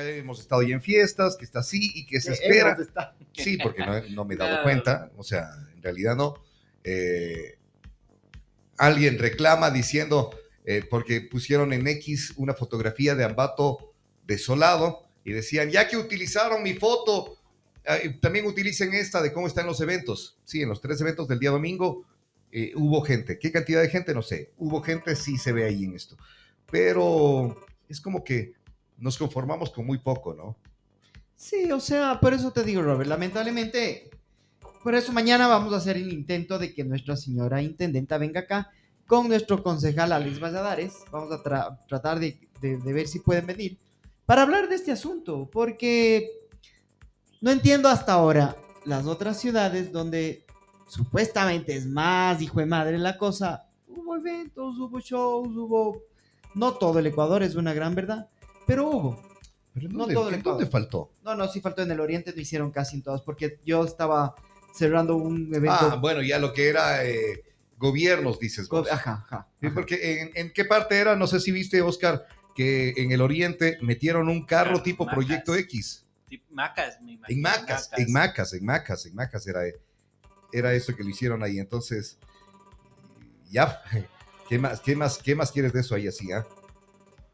que hemos estado ya en fiestas, que está así y que se Que espera. Sí, porque no, no me he dado cuenta, o sea, en realidad no. Eh, alguien reclama diciendo, eh, porque pusieron en X una fotografía de Ambato desolado y decían, ya que utilizaron mi foto, eh, también utilicen esta de cómo están los eventos. Sí, en los tres eventos del día domingo eh, hubo gente. ¿Qué cantidad de gente? No sé. Hubo gente, sí se ve ahí en esto. Pero es como que nos conformamos con muy poco, ¿no? Sí, o sea, por eso te digo, Robert, lamentablemente, por eso mañana vamos a hacer el intento de que nuestra señora intendenta venga acá con nuestro concejal Alex Valladares. Vamos a tra- tratar de, de- de ver si pueden venir para hablar de este asunto, porque no entiendo hasta ahora las otras ciudades donde supuestamente es más hijo de madre la cosa. Hubo eventos, hubo shows, hubo... No todo el Ecuador es una gran verdad, pero hubo. Pero ¿en No dónde, todo el en dónde faltó? No, no, sí faltó en el Oriente, lo hicieron casi en todas, porque yo estaba cerrando un evento. Ah, bueno, ya lo que era eh, gobiernos, dices vos. Ajá, ajá. Porque en, en qué parte era? No sé si viste, Oscar, que en el Oriente metieron un carro Ah, tipo Macas. Proyecto X. Tip- Macas, me imagino. En Macas, en Macas, en Macas, en Macas era, era eso que lo hicieron ahí. Entonces, ya, ¿qué más, qué más, qué más quieres de eso ahí así, ah?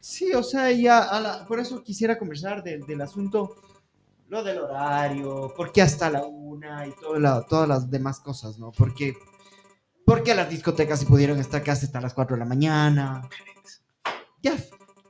Sí, o sea, ya, a la- por eso quisiera conversar del, del asunto, lo del horario, por qué hasta la una y toda la- todas las demás cosas, ¿no? Porque, porque las discotecas se pudieron estar casi hasta las 4 de la mañana. Ya,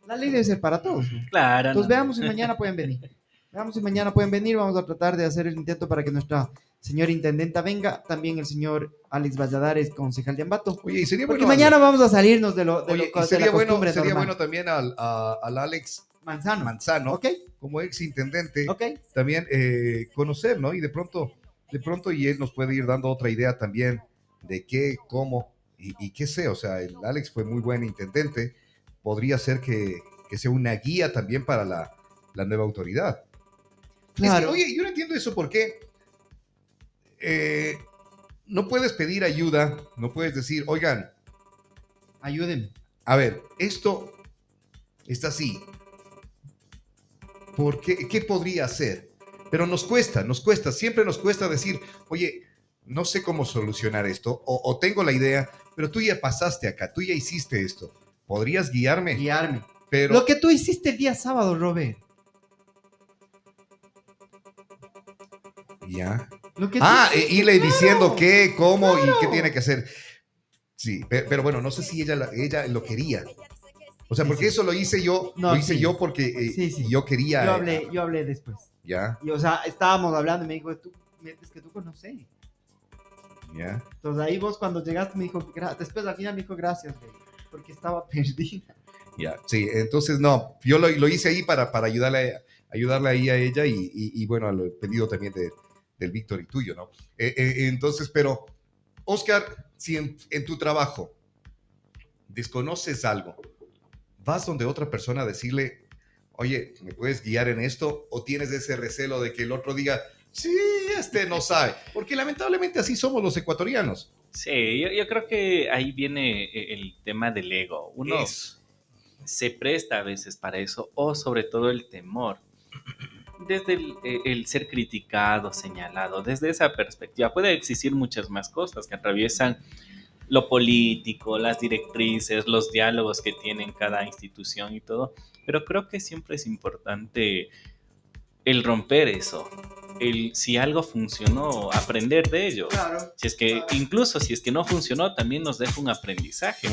la ley debe ser para todos, ¿no? Claro. Entonces no, veamos si mañana pueden venir. Veamos si mañana pueden venir. Vamos a tratar de hacer el intento para que nuestra señora intendenta venga. También el señor Alex Valladares, concejal de Ambato. Oye, y sería Porque bueno. mañana vamos a salirnos de lo, de oye, lo de sería la bueno, costumbre sería normal. bueno también al, a- al Alex Manzano. Manzano, ¿Ok? como ex intendente, ¿Ok? también eh, conocer, ¿no? Y de pronto, de pronto, y él nos puede ir dando otra idea también de qué, cómo y, y qué sé. O sea, el Alex fue muy buen intendente. Podría ser que, que sea una guía también para la, la nueva autoridad. Es que, oye, yo no entiendo eso porque eh, no puedes pedir ayuda, no puedes decir, oigan, Ayúdenme. a ver, esto está así. ¿Por qué, ¿Qué podría hacer? Pero nos cuesta, nos cuesta, siempre nos cuesta decir, oye, no sé cómo solucionar esto, o, o tengo la idea, pero tú ya pasaste acá, tú ya hiciste esto. ¿Podrías guiarme? Guiarme. Pero, Lo que tú hiciste el día sábado, Robert. Ya. Ah, e- irle claro. diciendo qué, cómo y qué claro. tiene que hacer. Sí, pe- pero, bueno, no sé si ella, la- ella lo quería. O sea, Sí, porque sí. eso lo hice yo, No, lo hice sí. yo porque eh, Sí, sí. yo quería. Yo eh, hablé, yo hablé después. Ya, Y, o sea, estábamos hablando y me dijo, tú, es que tú conoces. ya. Entonces ahí vos cuando llegaste me dijo, después al final me dijo gracias, güey, porque estaba perdida. Ya, sí, entonces no, yo lo, lo hice ahí para, para ayudarle, ayudarle ahí a ella y, y- y, bueno, al pedido también de- del Víctor y tuyo, ¿no? Eh, eh, entonces, pero, Oscar, si en, en tu trabajo desconoces algo, vas donde otra persona a decirle, oye, ¿me puedes guiar en esto? ¿O tienes ese recelo de que el otro diga, sí, este no sabe? Porque lamentablemente así somos los ecuatorianos. Sí, yo, yo creo que ahí viene eh, el tema del ego. Uno se presta a veces para eso, o sobre todo el temor. Desde el, eh, el ser criticado, señalado, desde esa perspectiva, puede existir muchas más cosas que atraviesan lo político, las directrices, los diálogos que tienen cada institución y todo, pero creo que siempre es importante el romper eso, el si algo funcionó, aprender de ello. Claro. Si es que, incluso si es que no funcionó, también nos deja un aprendizaje.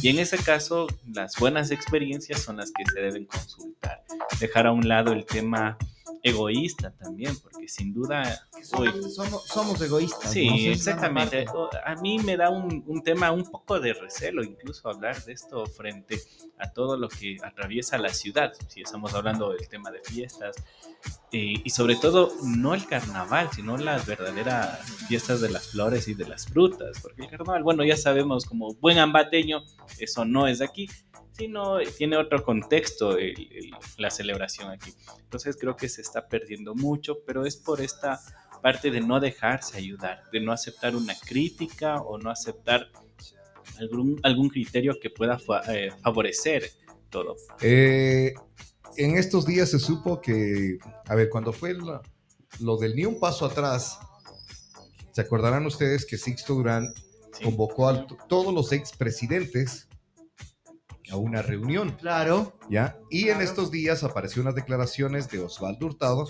Y en ese caso, las buenas experiencias son las que se deben consultar. Dejar a un lado el tema egoísta también, porque sin duda... Somos, somos, somos egoístas. ¿no? Sí, exactamente. A mí me da un, un tema un poco de recelo incluso hablar de esto frente a todo lo que atraviesa la ciudad, si estamos hablando del tema de fiestas, eh, y sobre todo no el carnaval, sino las verdaderas fiestas de las flores y de las frutas, porque el carnaval, bueno, ya sabemos como buen ambateño, eso no es de aquí, sino tiene otro contexto el- el- la celebración aquí. Entonces creo que se está perdiendo mucho, pero es por esta parte de no dejarse ayudar, de no aceptar una crítica o no aceptar algún, algún criterio que pueda fa- eh, favorecer todo. Eh, en estos días se supo que, a ver, cuando fue lo, lo del ni un paso atrás, se acordarán ustedes que Sixto Durán Sí. convocó a todos los expresidentes a una reunión, Claro. ¿ya? Y en estos días apareció unas declaraciones de Osvaldo Hurtado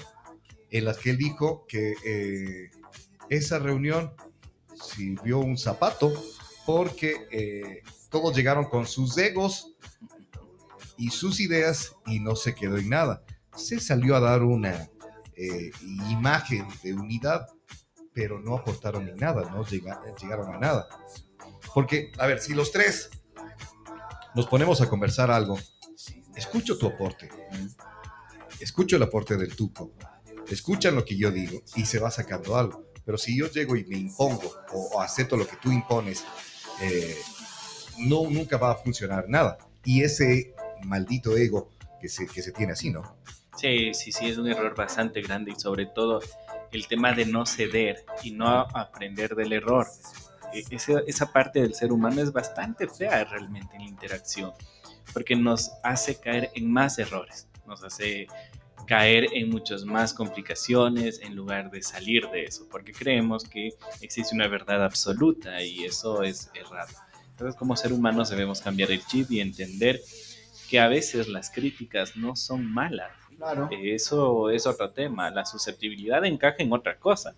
en las que él dijo que eh, esa reunión sirvió un zapato porque eh, todos llegaron con sus egos y sus ideas y no se quedó en nada. Se salió a dar una eh, imagen de unidad, pero no aportaron en nada, no llega- llegaron a nada. Porque, a ver, si los tres nos ponemos a conversar algo, escucho tu aporte, escucho el aporte del tuco, escuchan lo que yo digo y se va sacando algo. Pero si yo llego y me impongo o, acepto lo que tú impones, eh, no, nunca va a funcionar nada. Y ese maldito ego que se, que se tiene así, ¿no? Sí, sí, sí, es un error bastante grande y sobre todo el tema de no ceder y no aprender del error. E- Esa, esa parte del ser humano es bastante fea realmente en la interacción, porque nos hace caer en más errores, nos hace caer en muchas más complicaciones en lugar de salir de eso, porque creemos que existe una verdad absoluta y eso es errado. Entonces como ser humanos debemos cambiar el chip y entender que a veces las críticas no son malas, Claro. eso es otro tema. La susceptibilidad encaja en otra cosa.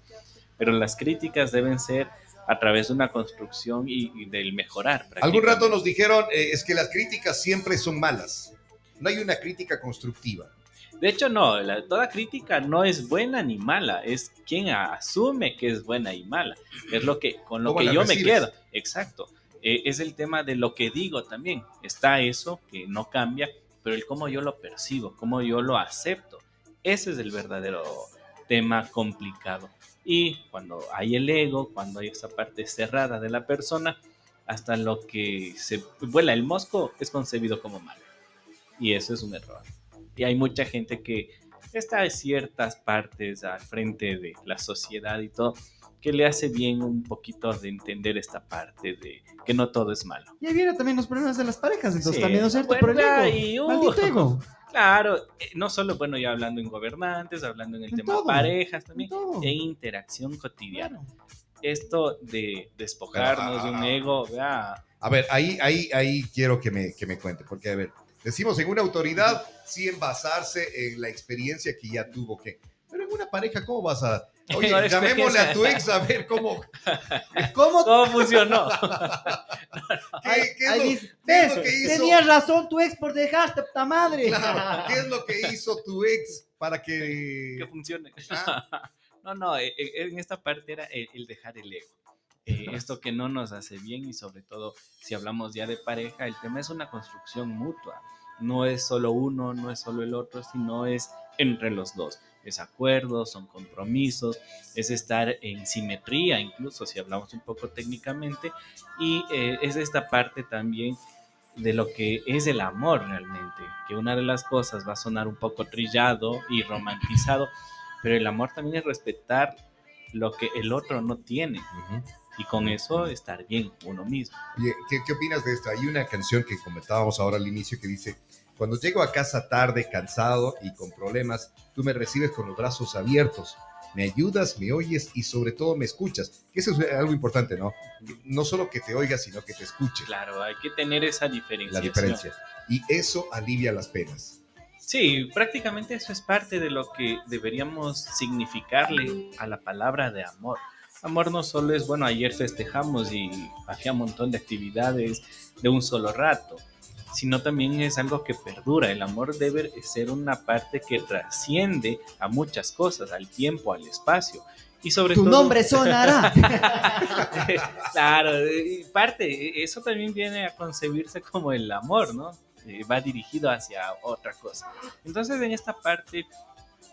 Pero las críticas deben ser a través de una construcción y, y del mejorar. Algún rato nos dijeron, eh, es que las críticas siempre son malas. No hay una crítica constructiva. De hecho, no. la- toda crítica no es buena ni mala. Es quien asume que es buena y mala. Es lo que con lo ¿Cómo que yo me recibes? quedo. Exacto. Eh, es el tema de lo que digo también. Está eso que no cambia, pero el cómo yo lo percibo, cómo yo lo acepto. Ese es el verdadero tema complicado. Y cuando hay el ego, cuando hay esa parte cerrada de la persona, hasta lo que se vuela el mosco es concebido como malo. Y eso es un error. Y hay mucha gente que está en ciertas partes al frente de la sociedad y todo, que le hace bien un poquito de entender esta parte de que no todo es malo. Y ahí vienen también los problemas de las parejas, entonces Sí, también, ¿no es cierto? Por el ego. y, uh, Maldito ego. Claro, eh, no solo, bueno, ya hablando en gobernantes, hablando en el En tema todo, parejas En también, todo. en interacción cotidiana. Claro. Esto de despojarnos de un Ah. ego, vea, A ver, ahí, ahí, ahí quiero que me, que me cuente, porque a ver, decimos en una autoridad, sí en basarse en la experiencia que ya tuvo que. Pero en una pareja, ¿cómo vas a. Oye, No, llamémosle a tu ex a ver cómo. ¿Cómo? ¿cómo funcionó? ¿Qué, qué es lo- "Ves, lo que hizo? Tenías razón tu ex por dejarte, puta madre. Claro, ¿qué es lo que hizo tu ex para que. que funcione. Ah. No, no, eh, eh, en esta parte era el, el dejar el ego. Eh, esto que no nos hace bien y sobre todo si hablamos ya de pareja, el tema es una construcción mutua. No es solo uno, no es solo el otro, sino es entre los dos. Es acuerdos, son compromisos, es estar en simetría, incluso si hablamos un poco técnicamente, y eh, es esta parte también de lo que es el amor realmente, que una de las cosas va a sonar un poco trillado y romantizado, pero el amor también es respetar lo que el otro no tiene y con eso estar bien uno mismo. ¿qué, qué opinas de esto? Hay una canción que comentábamos ahora al inicio que dice, cuando llego a casa tarde, cansado y con problemas, tú me recibes con los brazos abiertos, me ayudas, me oyes y sobre todo me escuchas. Que eso es algo importante, ¿no? No solo que te oigas, sino que te escuche. Claro, hay que tener esa La diferenciación. diferencia. Y eso alivia las penas. Sí, prácticamente eso es parte de lo que deberíamos significarle a la palabra de amor. Amor no solo es, bueno, ayer festejamos y había un montón de actividades de un solo rato, sino también es algo que perdura. El amor debe ser una parte que trasciende a muchas cosas, al tiempo, al espacio. Y sobre Tu todo... nombre sonará. claro, y parte, eso también viene a concebirse como el amor, ¿no? Eh, va dirigido hacia otra cosa. Entonces, en esta parte,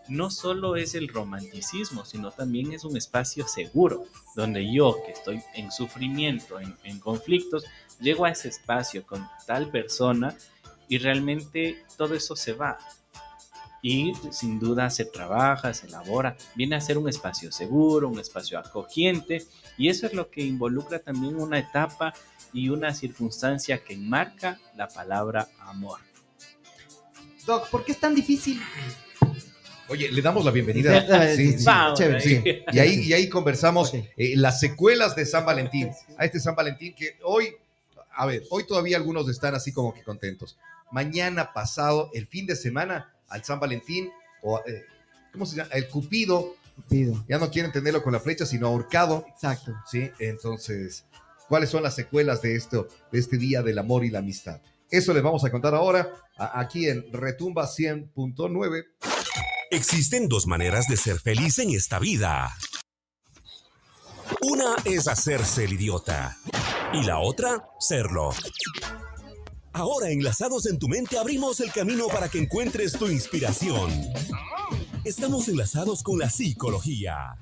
no solo es el romanticismo, sino también es un espacio seguro, donde yo, que estoy en sufrimiento, en, conflictos, llego a ese espacio con tal persona y realmente todo eso se va. Y sin duda se trabaja, se elabora, viene a ser un espacio seguro, un espacio acogiente, y eso es lo que involucra también una etapa y una circunstancia que enmarca la palabra amor. Doc, ¿por qué es tan difícil? Oye, le damos la bienvenida. Sí, sí, Vamos, chévere, ahí. Sí, y ahí, y ahí conversamos eh, las secuelas de San Valentín. A este San Valentín que hoy, a ver, hoy todavía algunos están así como que contentos. Mañana pasado, el fin de semana, al San Valentín, o eh, ¿cómo se llama? El Cupido, Pido. ya no quieren tenerlo con la flecha, sino ahorcado, Exacto. ¿sí? Entonces, ¿cuáles son las secuelas de esto, de este día del amor y la amistad? Eso les vamos a contar ahora, a- aquí en Retumba 100.9. Existen dos maneras de ser feliz en esta vida. Una es hacerse el idiota y la otra, serlo. Ahora, enlazados en tu mente, abrimos el camino para que encuentres tu inspiración. Estamos enlazados con la psicología.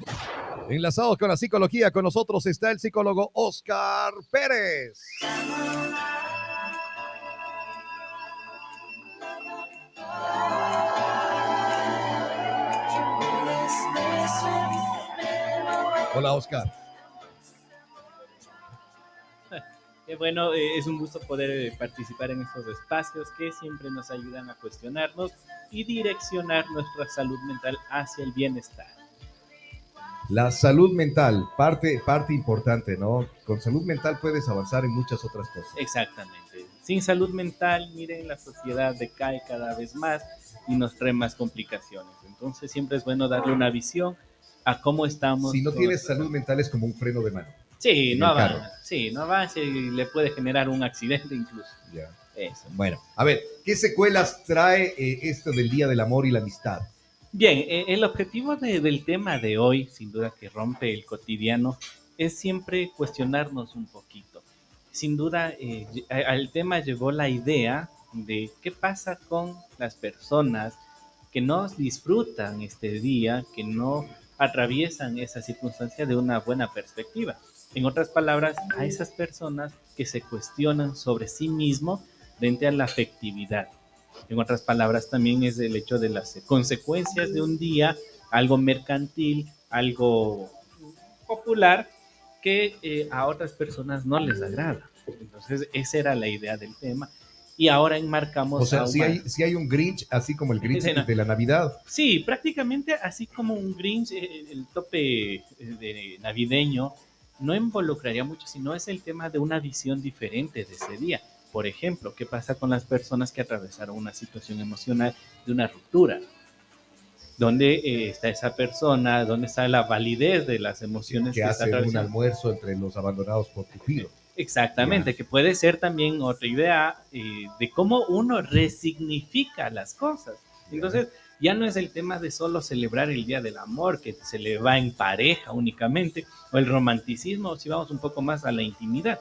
Enlazados con la psicología, con nosotros está el psicólogo Oscar Pérez. Hola Oscar. Eh, bueno, eh, es un gusto poder eh, participar en estos espacios que siempre nos ayudan a cuestionarnos y direccionar nuestra salud mental hacia el bienestar. La salud mental, parte, parte importante, ¿no? Con salud mental puedes avanzar en muchas otras cosas. Exactamente. Sin salud mental, miren, la sociedad decae cada vez más y nos trae más complicaciones. Entonces siempre es bueno darle una visión a cómo estamos. Si no tienes salud mental es como un freno de mano. Sí, no avanza. Sí, no avanza y le puede generar un accidente incluso. Ya. Eso. Bueno, a ver, ¿qué secuelas trae eh, esto del Día del Amor y la Amistad? Bien, eh, el objetivo de- del tema de hoy, sin duda que rompe el cotidiano, es siempre cuestionarnos un poquito. Sin duda, eh, al tema llegó la idea de qué pasa con las personas que no disfrutan este día, que no atraviesan esa circunstancia de una buena perspectiva. En otras palabras, a esas personas que se cuestionan sobre sí mismo frente a la afectividad. En otras palabras, también es el hecho de las consecuencias de un día, algo mercantil, algo popular, que eh, a otras personas no les agrada. Entonces, esa era la idea del tema. Y ahora enmarcamos... O sea, si hay, si hay un Grinch, así como el Grinch de la Navidad. Sí, prácticamente así como un Grinch, eh, el tope eh, de navideño no involucraría mucho, sino es el tema de una visión diferente de ese día. Por ejemplo, ¿qué pasa con las personas que atravesaron una situación emocional de una ruptura? ¿Dónde eh, está esa persona? ¿Dónde está la validez de las emociones que está hace un atravesando? almuerzo entre los abandonados por Cupido. Exactamente, que puede ser también otra idea eh, de cómo uno resignifica las cosas. Entonces, ya no es el tema de solo celebrar el Día del Amor, que se le va en pareja únicamente, o el romanticismo, si vamos un poco más a la intimidad,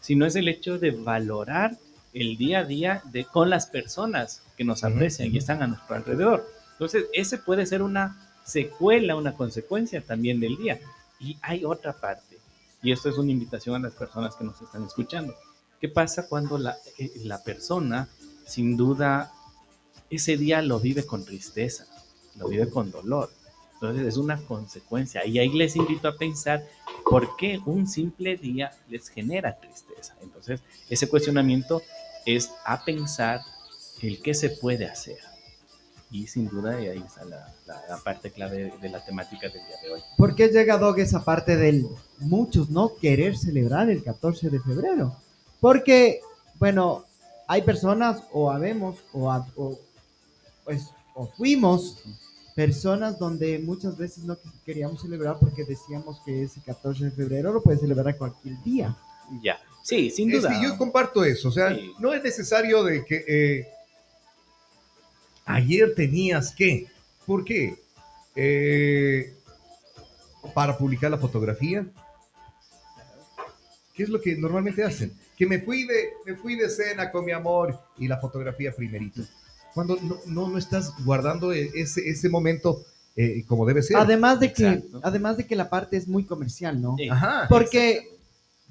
sino es el hecho de valorar el día a día de, con las personas que nos aprecian y están a nuestro alrededor. Entonces, ese puede ser una secuela, una consecuencia también del día. Y hay otra parte, y esto es una invitación a las personas que nos están escuchando. ¿Qué pasa cuando la, eh, la persona, sin duda, ese día lo vive con tristeza, lo vive con dolor? Entonces es una consecuencia. Y ahí les invito a pensar por qué un simple día les genera tristeza. Entonces, ese cuestionamiento es a pensar el qué se puede hacer. Y sin duda ahí está la, la- la parte clave de la temática del día de hoy. ¿Por qué llega Dog esa parte del muchos no querer celebrar el 14 de febrero? Porque, bueno, hay personas o habemos o, ha- o, pues, o fuimos personas donde muchas veces no queríamos celebrar porque decíamos que ese 14 de febrero lo puedes celebrar cualquier día. Ya, sí, sin Es duda. que yo comparto eso, o sea, Sí. no es necesario de que eh, ayer tenías que, ¿por qué? Eh, para publicar la fotografía. ¿Qué es lo que normalmente hacen? Que me fui de, me fui de cena con mi amor y la fotografía primerito. Cuando no, no, no estás guardando e- ese, ese momento eh, como debe ser. Además de que, Exacto. además de que la parte es muy comercial, ¿no? Sí. Ajá. Porque,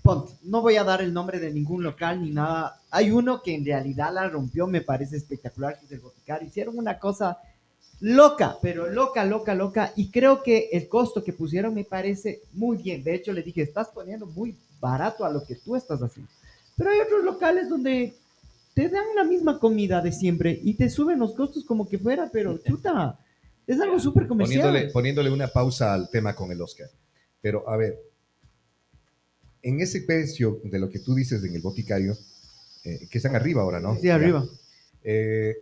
ponte, no voy a dar el nombre de ningún local ni nada. Hay uno que en realidad la rompió, me parece espectacular, que es el. Hicieron una cosa loca, pero loca, loca, loca. Y creo que el costo que pusieron me parece muy bien. De hecho, le dije, estás poniendo muy barato a lo que tú estás haciendo. Pero hay otros locales donde te dan la misma comida de siempre y te suben los costos como que fuera, pero chuta, es algo súper comercial. Poniéndole, poniéndole una pausa al tema con el Oscar. Pero, a ver, en ese precio de lo que tú dices en el boticario, eh, que están arriba ahora, ¿no? Sí, arriba. Eh,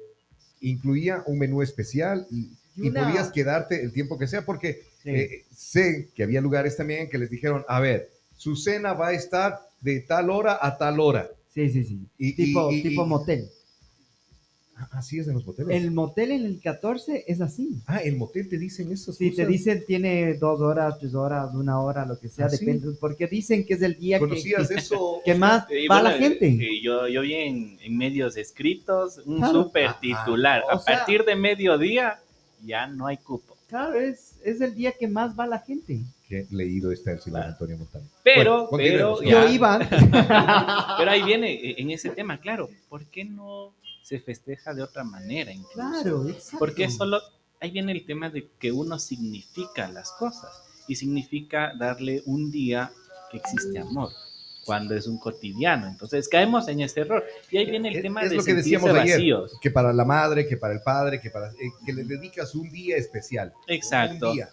incluía un menú especial y, Y y una- podías quedarte el tiempo que sea, porque Sí. eh, sé que había lugares también que les dijeron, a ver, su cena va a estar de tal hora a tal hora. Sí, sí, sí. Y- tipo, y- tipo y- motel. Ah, Así es en los moteles. El motel en el 14 es así. Ah, el motel te dicen eso. Si te dicen tiene dos horas, tres horas, una hora, lo que sea, ¿Ah, sí? depende. Porque dicen que es el día que, ¿Conocías que, eso? que más va bueno, la gente. eh, yo, yo vi en, en medios escritos un Claro. súper Ah, titular. o a sea- partir de mediodía ya no hay cupo. Claro, es, es el día que más va la gente. Que leído está el señor. Antonio Montano. Pero, Bueno, pero, ya- Yo iba. pero ahí viene eh, en ese tema, claro, ¿por qué no se festeja de otra manera? incluso? claro, exacto. Porque solo, ahí viene el tema de que uno significa las cosas y significa darle un día que existe amor cuando es un cotidiano. Entonces caemos en ese error. Y ahí viene el Es- tema es de lo que decíamos ayer, vacíos. que para la madre, que para el padre, que para eh, que le dedicas un día especial. Exacto. Día.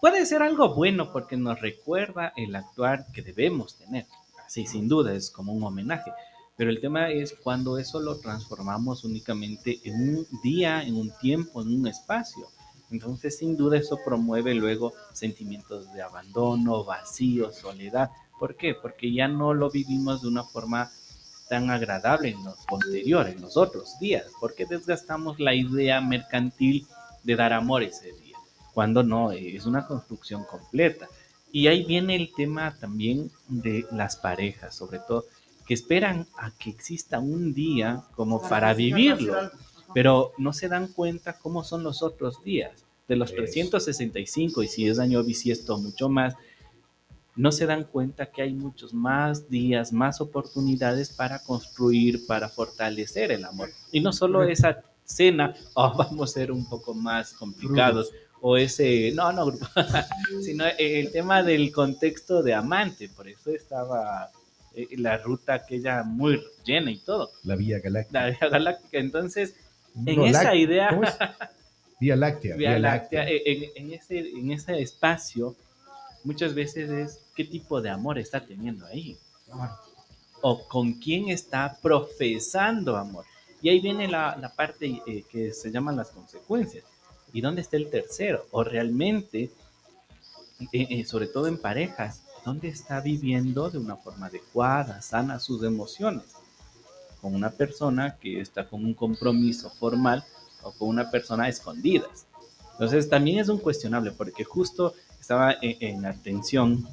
Puede ser algo bueno porque nos recuerda el actuar que debemos tener. Así, sin duda, es como un homenaje. Pero el tema es cuando eso lo transformamos únicamente en un día, en un tiempo, en un espacio. Entonces, sin duda, eso promueve luego sentimientos de abandono, vacío, soledad. ¿Por qué? Porque ya no lo vivimos de una forma tan agradable en los posteriores, en los otros días, porque desgastamos la idea mercantil de dar amor ese día, cuando no, eh, es una construcción completa. Y ahí viene el tema también de las parejas, sobre todo, que esperan a que exista un día como para vivirlo, pero no se dan cuenta cómo son los otros días. De los Eso. 365, y si es año bisiesto, mucho más, no se dan cuenta que hay muchos más días, más oportunidades para construir, para fortalecer el amor. Y no solo esa cena, oh, vamos a ser un poco más complicados, o ese, no, no, sino el tema del contexto de amante, por eso estaba eh, la ruta aquella muy llena y todo, La Vía Galáctica. la Vía Galáctica. Entonces, en esa idea, ¿cómo es? Vía Láctea. Vía Láctea, eh, en, en ese, en ese espacio, muchas veces es qué tipo de amor está teniendo ahí. O con quién está profesando amor. Y ahí viene la, la parte eh, que se llaman las consecuencias. ¿Y dónde está el tercero? O realmente, eh, eh, sobre todo en parejas, ¿dónde está viviendo de una forma adecuada, sana sus emociones? Con una persona que está con un compromiso formal o con una persona a escondidas. Entonces también es un cuestionable porque justo estaba en, en atención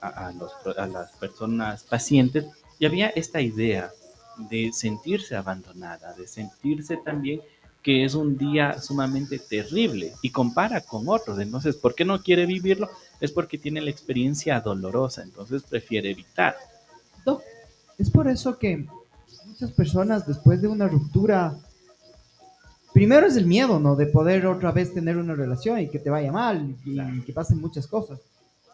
a las personas pacientes y había esta idea de sentirse abandonada, de sentirse también que es un día sumamente terrible y compara con otros. Entonces, ¿por qué no quiere vivirlo? Es porque tiene la experiencia dolorosa, entonces prefiere evitar. No, es por eso que muchas personas después de una ruptura, primero es el miedo, ¿no? De poder otra vez tener una relación y que te vaya mal y que pasen muchas cosas.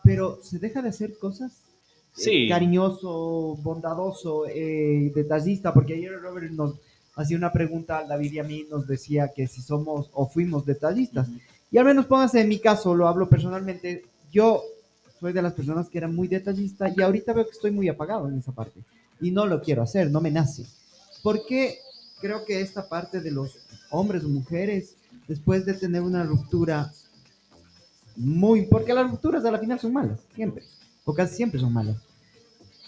Pero se deja de hacer cosas eh, Sí. cariñoso, bondadoso, eh, detallista, porque ayer Robert nos hacía una pregunta, David y a mí nos decía que si somos o fuimos detallistas. Y al menos póngase en mi caso, lo hablo personalmente, yo soy de las personas que era muy detallista y ahorita veo que estoy muy apagado en esa parte. Y no lo quiero hacer, no me nace. Porque creo que esta parte de los hombres o mujeres, después de tener una ruptura muy... Porque las rupturas a la final son malas, siempre. O casi siempre son malas.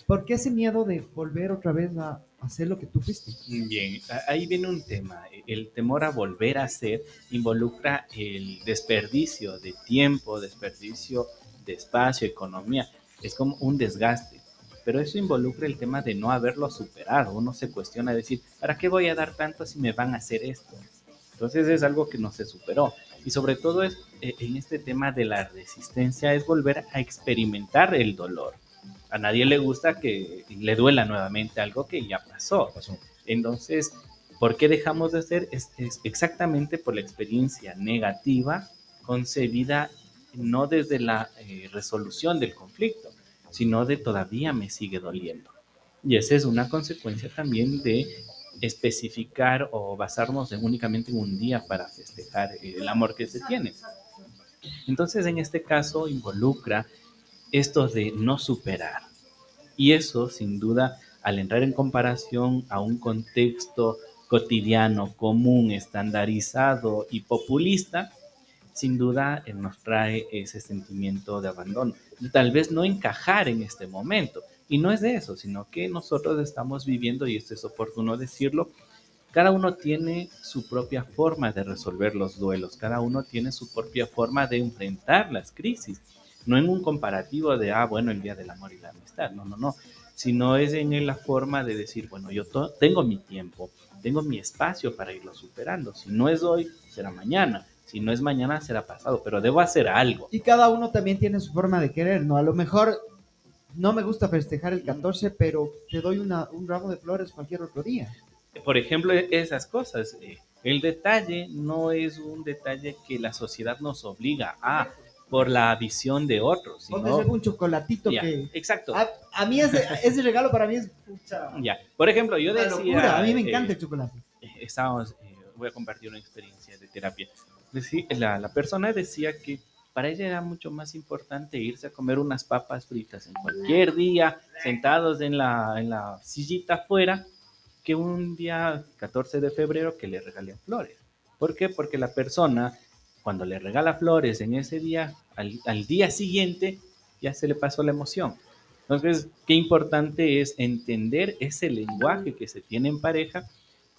¿Por qué ese miedo de volver otra vez a hacer lo que tú fuiste? Bien, ahí viene un tema. El temor a volver a ser involucra el desperdicio de tiempo, desperdicio de espacio, economía. Es como un desgaste. Pero eso involucra el tema de no haberlo superado. Uno se cuestiona decir, ¿para qué voy a dar tanto si me van a hacer esto? Entonces es algo que no se superó. Y sobre todo es eh, en este tema de la resistencia es volver a experimentar el dolor. A nadie le gusta que le duela nuevamente algo que ya pasó. Pasó. Entonces, ¿por qué dejamos de hacer? Es, es exactamente por la experiencia negativa concebida no desde la eh, resolución del conflicto, sino de todavía me sigue doliendo. Y esa es una consecuencia también de especificar o basarnos en únicamente en un día para festejar el amor que se tiene. Entonces, en este caso, involucra esto de no superar. Y eso, sin duda, al entrar en comparación a un contexto cotidiano, común, estandarizado y populista, sin duda eh, nos trae ese sentimiento de abandono. Tal vez no encajar en este momento. Y no es de eso, sino que nosotros estamos viviendo, y esto es oportuno decirlo, cada uno tiene su propia forma de resolver los duelos, cada uno tiene su propia forma de enfrentar las crisis, no en un comparativo de, ah, bueno, el Día del Amor y la Amistad, no, no, no, sino es en la forma de decir, bueno, yo tengo mi tiempo, tengo mi espacio para irlo superando, si no es hoy, será mañana, si no es mañana, será pasado, pero debo hacer algo. Y cada uno también tiene su forma de querer, ¿no? A lo mejor no me gusta festejar el 14, pero te doy una, un ramo de flores cualquier otro día. Por ejemplo, esas cosas. Eh, el detalle no es un detalle que la sociedad nos obliga a por la visión de otros. Sino... un chocolatito que... Exacto. A, mí ese, ese, regalo para mí es... Pucha, ya. Por ejemplo, yo decía... A mí me encanta el chocolate. Eh, estábamos... Eh, voy a compartir una experiencia de terapia la, la persona decía que para ella era mucho más importante irse a comer unas papas fritas en cualquier día, sentados en la, en la sillita afuera, que un día 14 de febrero que le regalé flores. ¿Por qué? Porque la persona, cuando le regala flores en ese día, al, al día siguiente ya se le pasó la emoción. Entonces, qué importante es entender ese lenguaje que se tiene en pareja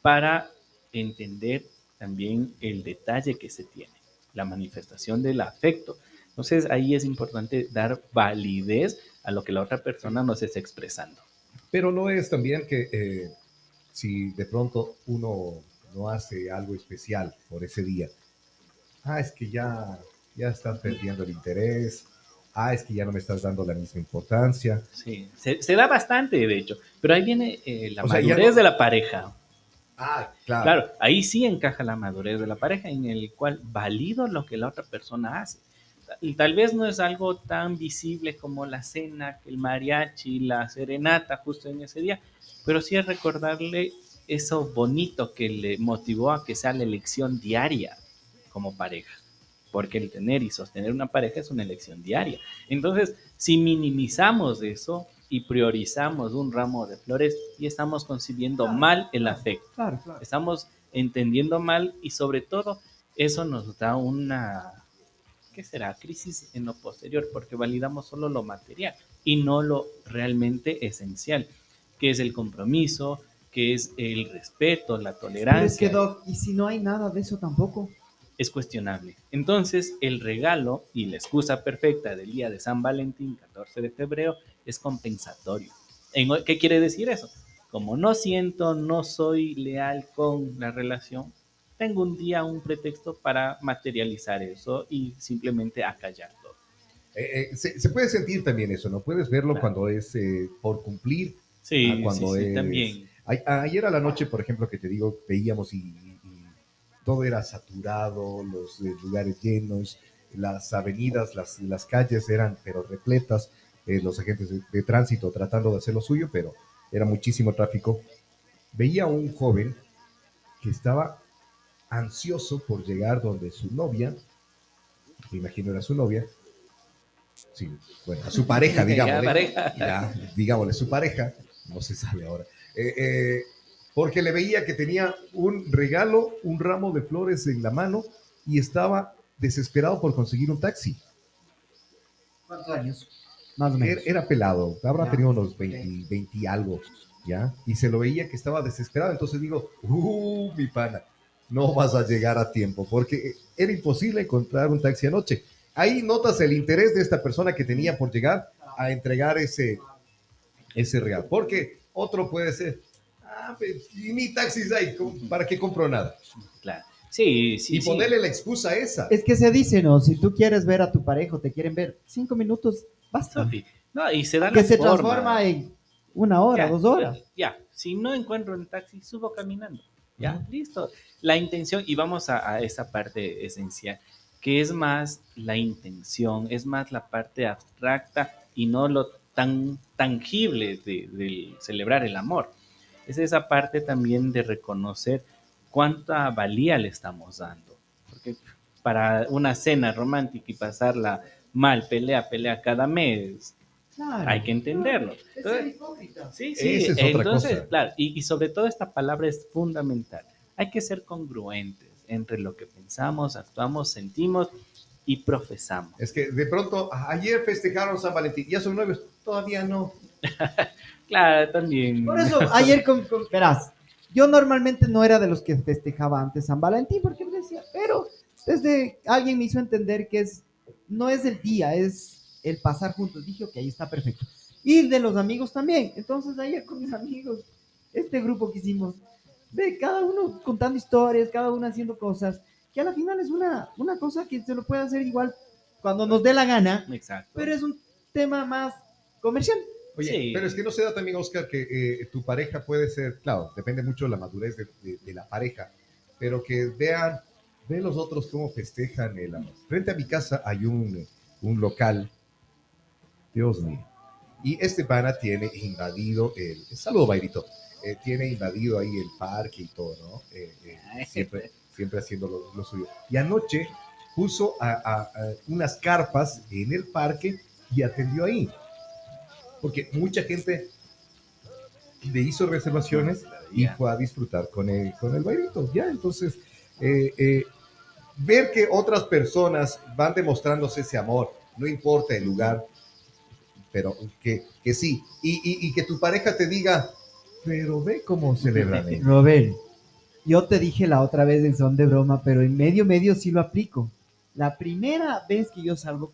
para entender también el detalle que se tiene, la manifestación del afecto. Entonces ahí es importante dar validez a lo que la otra persona nos está expresando. Pero no es también que eh, si de pronto uno no hace algo especial por ese día, ah, es que ya, ya estás perdiendo el interés, ah, es que ya no me estás dando la misma importancia. Sí, se, da bastante, de hecho, pero ahí viene eh, la madurez de la pareja. Ah, claro. Claro, ahí sí encaja la madurez de la pareja, en el cual valido lo que la otra persona hace. Tal vez no es algo tan visible como la cena, el mariachi, la serenata justo en ese día, pero sí es recordarle eso bonito que le motivó a que sea la elección diaria como pareja. Porque el tener y sostener una pareja es una elección diaria. Entonces, si minimizamos eso, y priorizamos un ramo de flores y estamos concibiendo mal el afecto. Estamos entendiendo mal y sobre todo eso nos da una, ¿qué será? Crisis en lo posterior porque validamos solo lo material y no lo realmente esencial, que es el compromiso, que es el respeto, la tolerancia. ¿y si no hay nada de eso tampoco? Es cuestionable. Entonces, el regalo y la excusa perfecta del día de San Valentín, 14 de febrero, es compensatorio. ¿Qué quiere decir eso? Como no siento, no soy leal con la relación, tengo un día un pretexto para materializar eso y simplemente acallarlo. Eh, eh, se, puede sentir también eso, ¿no? Puedes verlo cuando es eh, por cumplir. Sí, cuando sí, también. ayer a la noche, por ejemplo, que te digo, veíamos y, todo era saturado, los lugares llenos, las avenidas, las, las calles eran pero repletas eh, los agentes de, tránsito tratando de hacer lo suyo, pero era muchísimo tráfico. Veía a un joven que estaba ansioso por llegar donde su novia, me imagino era su novia, sí, bueno, a su pareja, digámosle, digámosle, su pareja, no se sabe ahora, eh, eh, porque le veía que tenía un regalo, un ramo de flores en la mano y estaba desesperado por conseguir un taxi. ¿Cuántos años? Era, pelado, habrá tenido unos 20, y algo, ¿ya? Y se lo veía que estaba desesperado, entonces digo, uh, mi pana, no vas a llegar a tiempo, porque era imposible encontrar un taxi anoche. Ahí notas el interés de esta persona que tenía por llegar a entregar ese, ese regalo, porque otro puede ser, ah, pues, ni taxis hay, ¿para qué compro nada? Claro. Sí, sí. Y ponerle la excusa esa. Es que se dice, ¿no? Si tú quieres ver a tu pareja, te quieren ver cinco minutos, Basta. No, y se da Que se transforma en una hora, dos horas. Ya, si no encuentro el taxi, subo caminando. Ya, listo. La intención, y vamos a, esa parte esencial, que es más la intención, es más la parte abstracta y no lo tan tangible de, celebrar el amor. Es esa parte también de reconocer cuánta valía le estamos dando. Porque para una cena romántica y pasarla mal, pelea, pelea cada mes, Claro. hay que entenderlo. Es Entonces, hipócrita. Sí, sí, es otra entonces, cosa. claro, y, y sobre todo esta palabra es fundamental. Hay que ser congruentes entre lo que pensamos, actuamos, sentimos y profesamos. Es que de pronto, a- ayer festejaron San Valentín, ya son novios, todavía no. Claro, también. Por eso, ayer con, con- verás, yo normalmente no era de los que festejaba antes San Valentín, porque me decía, pero desde alguien me hizo entender que es, no es el día, es el pasar juntos. Dije, ok, está perfecto. Y de los amigos también. Entonces, ayer con mis amigos, este grupo que hicimos, de cada uno contando historias, cada uno haciendo cosas, que a la final es una, una cosa que se lo puede hacer igual cuando nos dé la gana, Exacto. pero es un tema más comercial. Oye, Sí. pero es que no se da también, Oscar, que eh, tu pareja puede ser, claro, depende mucho de la madurez de, de- de la pareja, pero que vean, ve los otros cómo festejan el amor. Frente a mi casa hay un, un local, Dios mío, y este pana tiene invadido el, saludo Bairito, eh, tiene invadido ahí el parque y todo, ¿no? Eh, eh, siempre, siempre haciendo lo, lo suyo. Y anoche puso a- a- a unas carpas en el parque y atendió ahí porque mucha gente le hizo reservaciones y fue a disfrutar con el, con el bailito, ya, entonces, eh, eh, ver que otras personas van demostrándose ese amor, no importa el lugar, pero que, que sí, y, y- y que tu pareja te diga, pero ve cómo celebran ellos". Robert, yo te dije la otra vez en son de broma, pero en medio medio sí lo aplico. La primera vez que yo salgo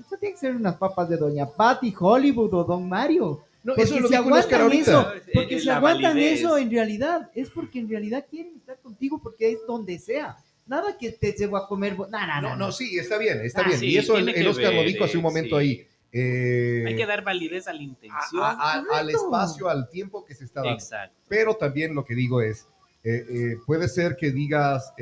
esto tiene que ser unas papas de Doña Patty, Hollywood o Don Mario. No, Porque eso lo si Oscar aguantan ahorita. eso, porque Es si la aguantan validez. eso en realidad, es porque en realidad quieren estar contigo porque es donde sea. Nada que te llevo a comer. No, no, No, no. no, sí, está bien, está Ah, bien. sí, y eso el, que Oscar lo dijo hace un eh, momento sí. ahí. eh, Hay que dar validez a la intención. a- a- al espacio, al tiempo que se está dando. Exacto. Pero también lo que digo es, eh, eh, puede ser que digas,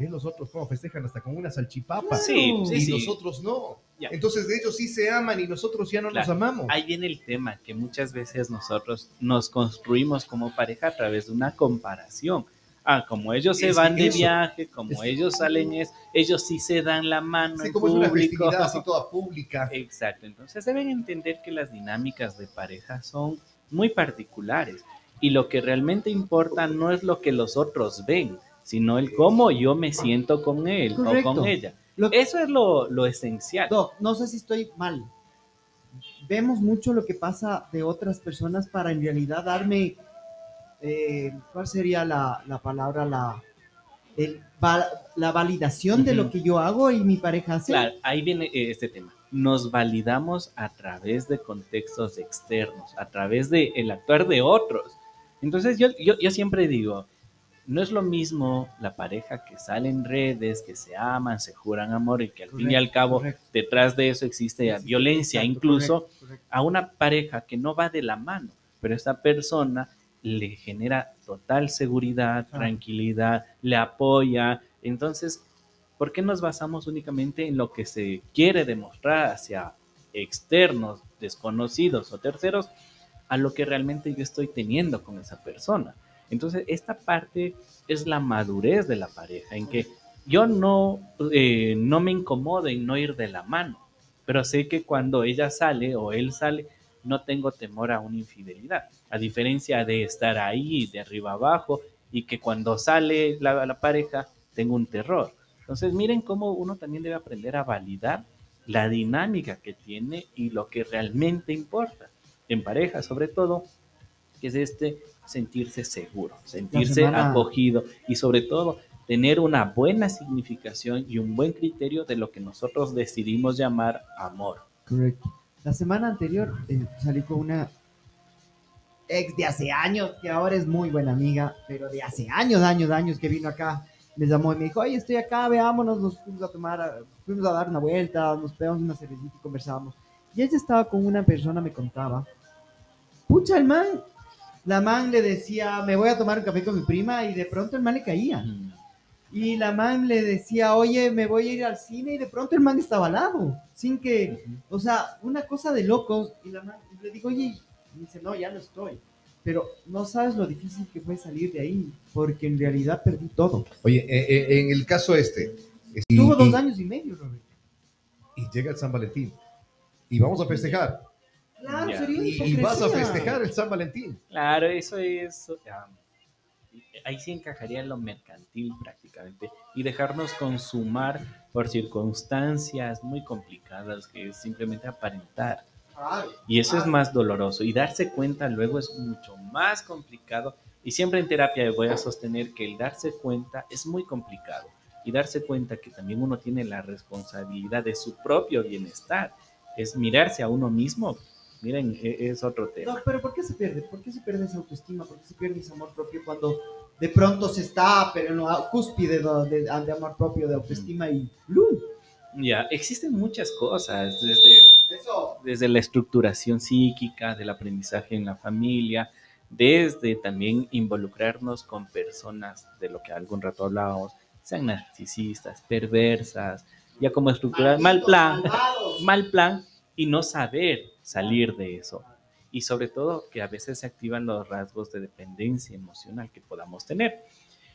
ven los otros cómo festejan hasta con una salchipapa. Sí, sí, y sí. nosotros no. Ya. Entonces ellos sí se aman y nosotros ya no nos Claro. amamos. Ahí viene el tema que muchas veces nosotros nos construimos como pareja a través de una comparación. Ah, como ellos se Es van de eso- viaje, como ellos salen, es, ellos sí se dan la mano Así en como es una público. festividad así toda pública. Exacto, entonces deben entender que las dinámicas de pareja son muy particulares y lo que realmente importa no es lo que los otros ven, sino el cómo yo me siento con él Correcto. o con ella. Lo- Eso es lo, lo esencial. No, no sé si estoy mal. Vemos mucho lo que pasa de otras personas para en realidad darme, eh, ¿cuál sería la, la palabra? La, el va- la validación de lo que yo hago y mi pareja hace. Claro, ahí viene eh, este tema. Nos validamos a través de contextos externos, a través de el actuar de otros. Entonces yo, yo, yo siempre digo, no es lo mismo la pareja que sale en redes, que se aman, se juran amor y que al fin y al cabo correcto. detrás de eso existe Sí, violencia, exacto, incluso correcto. a una pareja que no va de la mano, pero esta persona le genera total seguridad, Ah. tranquilidad, le apoya. Entonces, ¿por qué nos basamos únicamente en lo que se quiere demostrar hacia externos, desconocidos o terceros, a lo que realmente yo estoy teniendo con esa persona? Entonces, esta parte es la madurez de la pareja, en que yo no, eh, no me incomodo en no ir de la mano, pero sé que cuando ella sale o él sale, no tengo temor a una infidelidad, a diferencia de estar ahí de arriba abajo y que cuando sale la, la pareja tengo un terror. Entonces miren cómo uno también debe aprender a validar la dinámica que tiene y lo que realmente importa en pareja, sobre todo, que es este sentirse seguro, sentirse acogido y sobre todo tener una buena significación y un buen criterio de lo que nosotros decidimos llamar amor. Correcto. La semana anterior eh, salí con una ex de hace años, que ahora es muy buena amiga, pero de hace años, años, años que vino acá. Me llamó y me dijo, oye, estoy acá, veámonos, nos fuimos a tomar, fuimos a dar una vuelta, nos pegamos una cervecita y conversábamos. Y ella estaba con una persona, me contaba, pucha, el man, la man le decía, me voy a tomar un café con mi prima, y de pronto el man le caía. Y la man le decía, oye, me voy a ir al cine y de pronto el man estaba al lado, sin que, o sea, una cosa de locos. Y la man, le digo, oye, y dice, no, ya no estoy. Pero no sabes lo difícil que fue salir de ahí, porque en realidad perdí todo. Oye, eh, eh, en el caso este, y- Estuvo dos y- años y medio, Robert. y llega el San Valentín y vamos a festejar Claro, Ya. sería y, y vas a festejar el San Valentín. Claro, eso es. ah, ahí sí encajaría lo mercantil prácticamente y dejarnos consumar por circunstancias muy complicadas que es simplemente aparentar. Y eso es más doloroso y darse cuenta luego es mucho más complicado. Y siempre en terapia voy a sostener que el darse cuenta es muy complicado. Y darse cuenta que también uno tiene la responsabilidad de su propio bienestar. Es mirarse a uno mismo. Miren, e- es otro tema. No, pero ¿por qué se pierde? ¿Por qué se pierde esa autoestima? ¿Por qué se pierde ese amor propio cuando de pronto se está, pero en la cúspide de, de- de amor propio, de autoestima y ¡lum! Ya, existen muchas cosas, desde, Eso. desde la estructuración psíquica, del aprendizaje en la familia, desde también involucrarnos con personas de lo que algún rato hablábamos, sean narcisistas, perversas, ya como estructurar mal plan, malvados. mal plan y no saber salir de eso. Y sobre todo que a veces se activan los rasgos de dependencia emocional que podamos tener.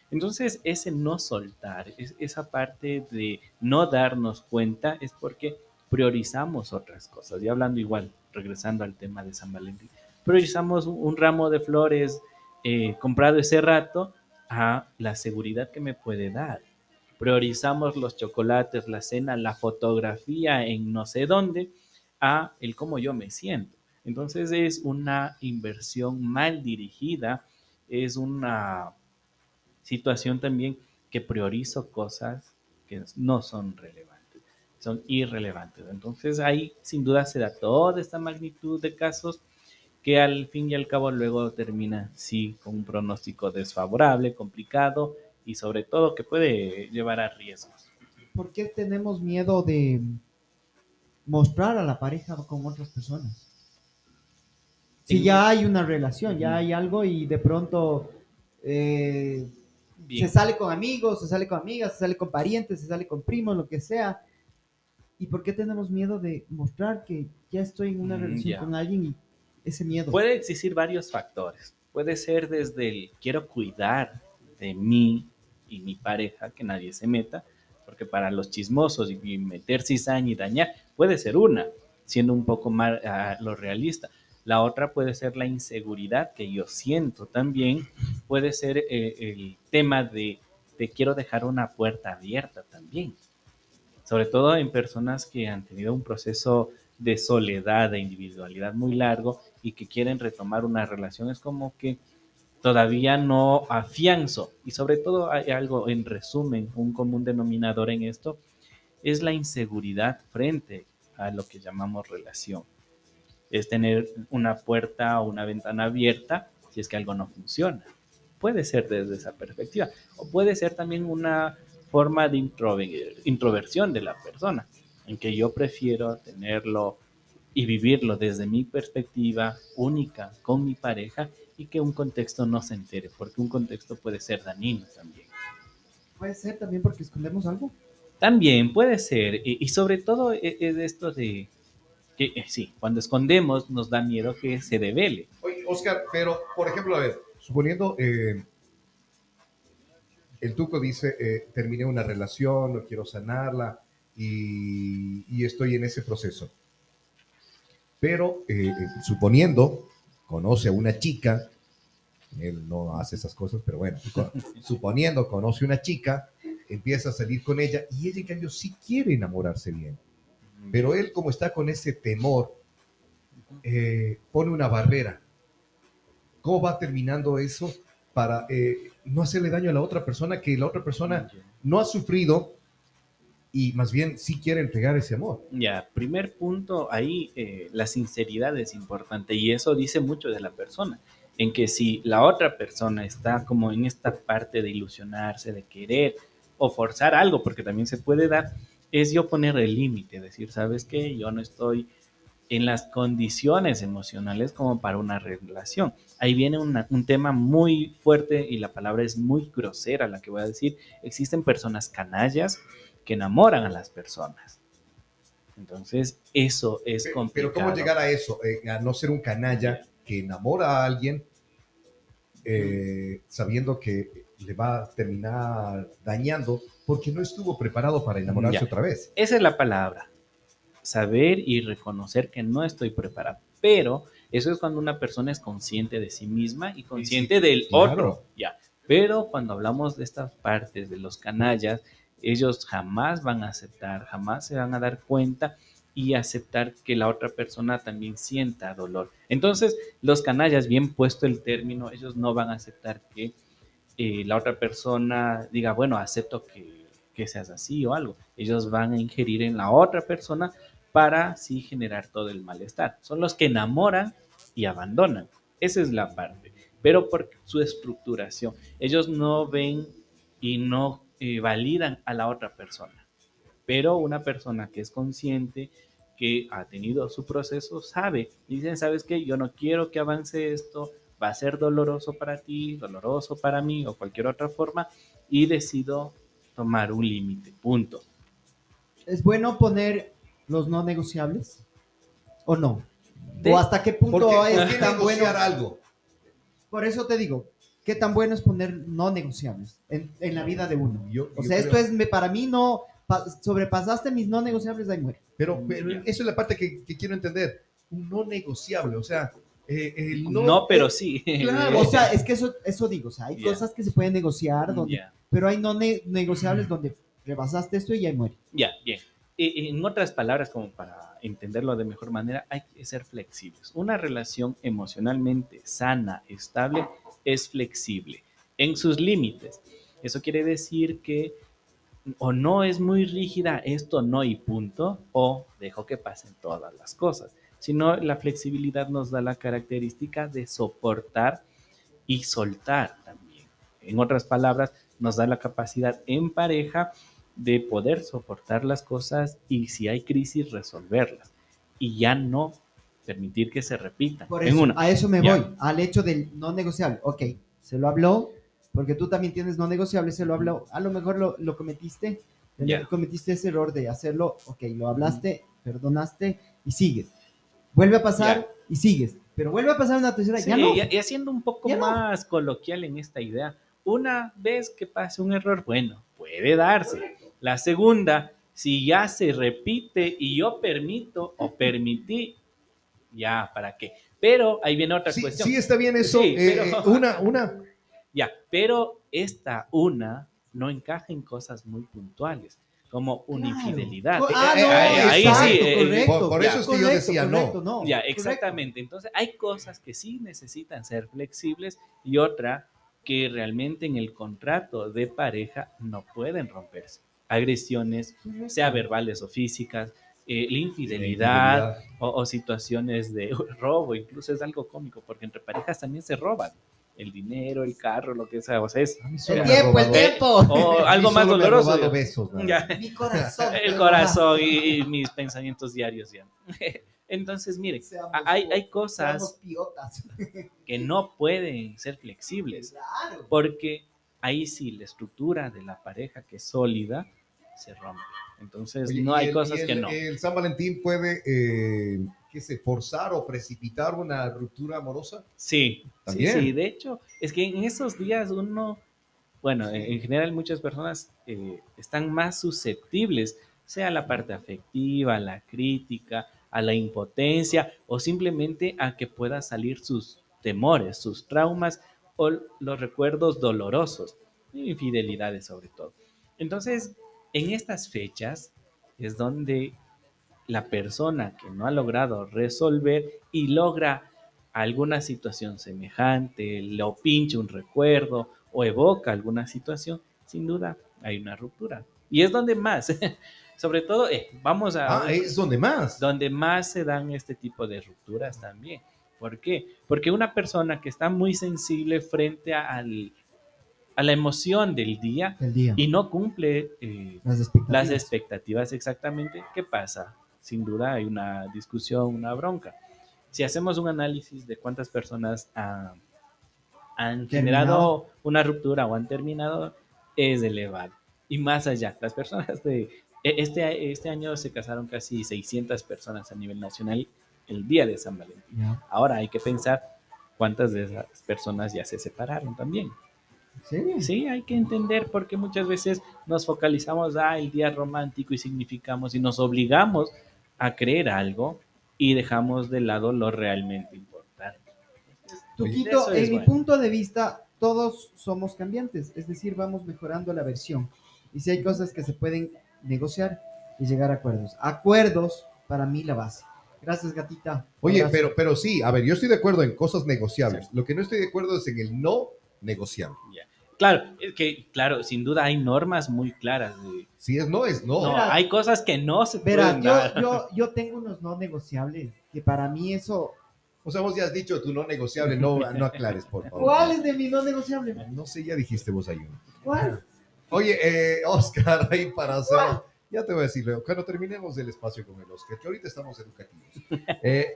Entonces, ese no soltar, es- esa parte de no darnos cuenta es porque priorizamos otras cosas. Y hablando igual, regresando al tema de San Valentín, priorizamos un, ramo de flores eh, comprado ese rato a la seguridad que me puede dar. Priorizamos los chocolates, la cena, la fotografía en no sé dónde a el cómo yo me siento. Entonces es una inversión mal dirigida, es una situación también que priorizo cosas que no son relevantes, son irrelevantes. Entonces ahí sin duda se da toda esta magnitud de casos que al fin y al cabo luego termina sí con un pronóstico desfavorable, complicado y sobre todo que puede llevar a riesgos. ¿Por qué tenemos miedo de mostrar a la pareja con otras personas? Si ya hay una relación, ya hay algo y de pronto eh, se sale con amigos, se sale con amigas, se sale con parientes, se sale con primos, lo que sea. ¿Y por qué tenemos miedo de mostrar que ya estoy en una Mm, relación con alguien y ese miedo? Puede existir varios factores. Puede ser desde el quiero cuidar de mí y mi pareja, que nadie se meta, porque para los chismosos y- y meter cizaña y dañar, puede ser una, siendo un poco más ah, lo realista. La otra puede ser la inseguridad que yo siento también. Puede ser eh, el tema de, de quiero dejar una puerta abierta también. Sobre todo en personas que han tenido un proceso de soledad, de individualidad muy largo y que quieren retomar una relación. Es como que todavía no afianzo. Y sobre todo hay algo, en resumen, un común denominador en esto, es la inseguridad frente a lo que llamamos relación. Es tener una puerta o una ventana abierta si es que algo no funciona. Puede ser desde esa perspectiva. O puede ser también una forma de introver- introversión de la persona, en que yo prefiero tenerlo y vivirlo desde mi perspectiva única con mi pareja y que un contexto no se entere, porque un contexto puede ser dañino también. Puede ser también porque escondemos algo. También puede ser, y, y sobre todo es esto de que eh, sí, cuando escondemos nos da miedo que se devele. Oye, Oscar, pero, por ejemplo, a ver, suponiendo, eh, el Tuco dice, eh, terminé una relación, no quiero sanarla y, estoy en ese proceso. Pero, eh, eh, suponiendo, conoce a una chica, él no hace esas cosas, pero bueno, suponiendo, conoce una chica, empieza a salir con ella y ella, en cambio, sí quiere enamorarse bien. Pero él, como está con ese temor, eh, pone una barrera. ¿Cómo va terminando eso para eh, no hacerle daño a la otra persona que la otra persona no ha sufrido y más bien sí quiere entregar ese amor? Ya, primer punto, ahí eh, la sinceridad es importante y eso dice mucho de la persona, en que si la otra persona está como en esta parte de ilusionarse, de querer o forzar algo, porque también se puede dar, es yo poner el límite, decir, ¿sabes qué? Yo no estoy en las condiciones emocionales como para una relación. Ahí viene una- un tema muy fuerte y la palabra es muy grosera la que voy a decir. Existen personas canallas que enamoran a las personas. Entonces, eso es Pero, complicado. pero ¿cómo llegar a eso? Eh, a no ser un canalla que enamora a alguien eh, sabiendo que le va a terminar dañando porque no estuvo preparado para enamorarse Ya. otra vez. Esa es la palabra. Saber y reconocer que no estoy preparado. Pero eso es cuando una persona es consciente de sí misma y consciente del claro. otro. Ya. Pero cuando hablamos de estas partes de los canallas, ellos jamás van a aceptar, jamás se van a dar cuenta y aceptar que la otra persona también sienta dolor. Entonces, los canallas, bien puesto el término, ellos no van a aceptar que eh, la otra persona diga, bueno, acepto que, que seas así o algo. Ellos van a ingerir en la otra persona para así generar todo el malestar. Son los que enamoran y abandonan. Esa es la parte. Pero por su estructuración, ellos no ven y no eh, validan a la otra persona. Pero una persona que es consciente, que ha tenido su proceso, sabe. Dicen, ¿sabes qué? Yo no quiero que avance esto, va a ser doloroso para ti, doloroso para mí o cualquier otra forma, y decido tomar un límite, punto. ¿Es bueno poner los no negociables? ¿O no? De- ¿O hasta qué punto Porque es ¿por qué tan bueno? algo? Por eso te digo, ¿qué tan bueno es poner no negociables en, en la vida de uno? Yo- O yo sea, esto creo- es, me- para mí no, pa- sobrepasaste mis no negociables, ahí muere. Pero, pero Ya. eso es la parte que, que quiero entender. Un no negociable, o sea, eh, el no, No, pero sí. Claro. O sea, es que eso, eso digo, o sea, hay Ya. cosas que se pueden negociar, donde, Ya. pero hay no ne- negociables donde rebasaste esto y ahí muere. Ya, bien. En otras palabras, como para entenderlo de mejor manera, hay que ser flexibles. Una relación emocionalmente sana, estable, es flexible en sus límites. Eso quiere decir que o no es muy rígida, esto no y punto, o dejo que pasen todas las cosas, sino la flexibilidad nos da la característica de soportar y soltar también. En otras palabras, nos da la capacidad en pareja de poder soportar las cosas y si hay crisis resolverlas y ya no permitir que se repitan. Por en eso, una. a eso me Ya. voy, al hecho del no negociable. Ok, se lo habló, porque tú también tienes no negociable, se lo habló. A lo mejor lo, lo cometiste, cometiste ese error de hacerlo, ok, lo hablaste, perdonaste y sigues. Vuelve a pasar y sigues, pero vuelve a pasar una tercera, Sí, ya no. y, haciendo un poco Ya no. más coloquial en esta idea, una vez que pase un error, bueno, puede darse. La segunda, si ya se repite y yo permito o permití, ya, ¿para qué? Pero ahí viene otra Sí, cuestión. sí está bien eso. Sí, eh, pero- eh, una, una, Ya, pero esta una no encaja en cosas muy puntuales, como una Claro. infidelidad. Co- Ah, Eh, no, eh, ahí sí, eh, correcto. por- por eso es que yo decía no. correcto, no. Ya, correcto. exactamente. Entonces, hay cosas que sí necesitan ser flexibles y otra que realmente en el contrato de pareja no pueden romperse. Agresiones, sea verbales o físicas, eh, la infidelidad o, o situaciones de robo, incluso es algo cómico porque entre parejas también se roban el dinero, el carro, lo que sea, o sea, es El tiempo, el tiempo. o mí algo más me doloroso. besos. Ya. Mi corazón. el corazón y, y mis pensamientos diarios ya. Entonces, mire, Seamos- hay, hay cosas piotas. que no pueden ser flexibles, Claro. porque ahí sí la estructura de la pareja que es sólida se rompe. Entonces, Oye, no hay el- cosas el- que no. ¿El San Valentín puede, eh, qué sé, forzar o precipitar una ruptura amorosa? Sí, sí, También. sí. De hecho, es que en esos días uno, bueno, en en general muchas personas eh, están más susceptibles, sea la parte afectiva, a la crítica, a la impotencia o simplemente a que pueda salir sus temores, sus traumas o los recuerdos dolorosos, infidelidades sobre todo. Entonces, en estas fechas es donde la persona que no ha logrado resolver y logra alguna situación semejante, lo pincha un recuerdo o evoca alguna situación, sin duda hay una ruptura. Y es donde más, sobre todo, eh, vamos a... Ah, es donde más. donde más se dan este tipo de rupturas también. ¿Por qué? Porque una persona que está muy sensible frente a, al- a la emoción del día El día. y no cumple eh, Las expectativas. las expectativas exactamente, ¿qué pasa? Sin duda hay una discusión, una bronca. Si hacemos un análisis de cuántas personas ah, han Terminado. generado una ruptura o han terminado, es elevado. Y más allá, las personas de... e- Este, este año se casaron casi 600 personas a nivel nacional el día de San Valentín. Ahora hay que pensar ¿Cuántas de esas personas ya se separaron también? ¿Sí? Sí, hay que entender porque muchas veces nos focalizamos a el día romántico y significamos y nos obligamos a creer algo y dejamos de lado lo realmente importante. Tuquito, es en mi bueno. punto de vista, todos somos cambiantes, es decir, vamos mejorando la versión. Y si hay cosas que se pueden negociar y llegar a acuerdos. Acuerdos, para mí, la base. Gracias, gatita. Oye, pero, pero sí, a ver, yo estoy de acuerdo en cosas negociables. Lo que no estoy de acuerdo es en el no negociable. Claro, es que, claro, sin duda hay normas muy claras. de- Si es no, es no. no, Mira, hay cosas que no se Verá, pueden yo, dar. yo, yo tengo unos no negociables que para mí eso... O sea, vos ya has dicho tu no negociable, no, no aclares, por favor. ¿Cuál es de mi no negociable? No sé, ya dijiste vos ahí uno. ¿Cuál? Oye, eh, Oscar, ahí para hacer. Ya te voy a decir, Leo, cuando terminemos el espacio con el Oscar, que ahorita estamos educativos. Eh,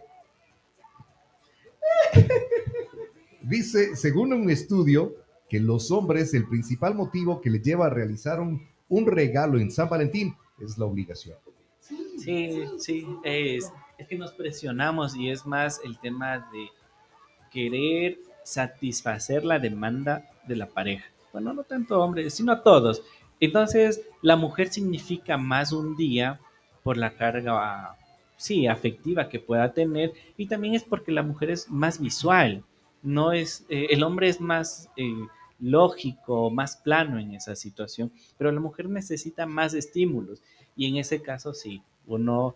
dice, según un estudio, que los hombres, el principal motivo que les lleva a realizar un, un regalo en San Valentín es la obligación. Sí, sí, es, es que nos presionamos y es más el tema de querer satisfacer la demanda de la pareja. Bueno, no tanto hombres, sino a todos. Entonces, la mujer significa más un día por la carga, sí, afectiva que pueda tener y también es porque la mujer es más visual. No es, eh, el hombre es más eh, lógico, más plano en esa situación, pero la mujer necesita más estímulos y en ese caso sí, uno